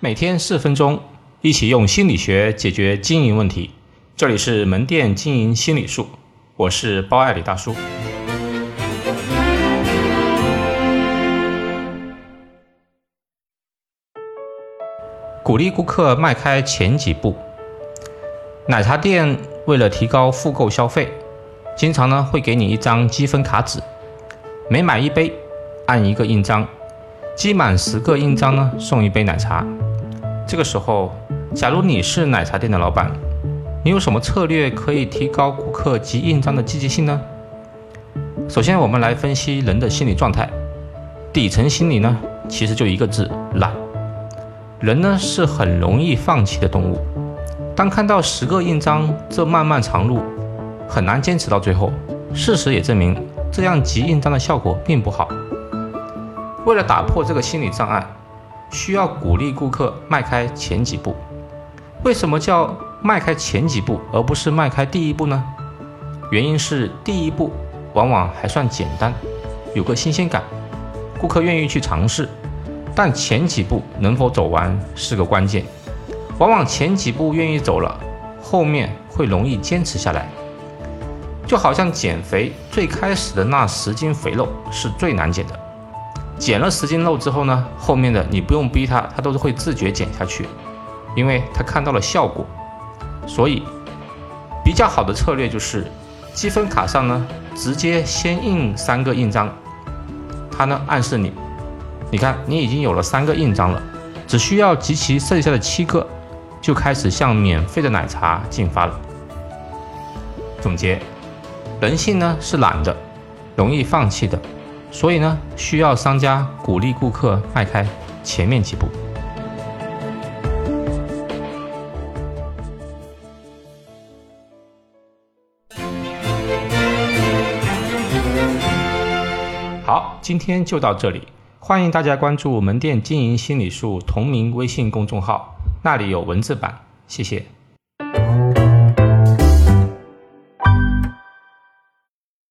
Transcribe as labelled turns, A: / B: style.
A: 每天四分钟，一起用心理学解决经营问题。这里是门店经营心理术，我是包爱理大叔。鼓励顾客迈开前几步。奶茶店为了提高复购消费，经常呢会给你一张积分卡纸，每买一杯，按一个印章，积满十个印章呢送一杯奶茶。这个时候，假如你是奶茶店的老板，你有什么策略可以提高顾客集印章的积极性呢？首先，我们来分析人的心理状态。底层心理呢，其实就一个字：懒。人呢是很容易放弃的动物。当看到十个印章这漫漫长路，很难坚持到最后。事实也证明，这样集印章的效果并不好。为了打破这个心理障碍。需要鼓励顾客迈开前几步。为什么叫迈开前几步，而不是迈开第一步呢？原因是第一步往往还算简单，有个新鲜感，顾客愿意去尝试。但前几步能否走完是个关键。往往前几步愿意走了，后面会容易坚持下来。就好像减肥，最开始的那十斤肥肉是最难减的。减了十斤肉之后呢，后面的你不用逼他，他都是会自觉减下去，因为他看到了效果。所以，比较好的策略就是积分卡上呢，直接先印三个印章，它呢暗示你，你看你已经有了三个印章了，只需要集齐剩下的七个，就开始向免费的奶茶进发了。总结，人性呢是懒的，容易放弃的。所以呢，需要商家鼓励顾客迈开前面几步。好，今天就到这里，欢迎大家关注门店经营心理术同名微信公众号，那里有文字版，谢谢。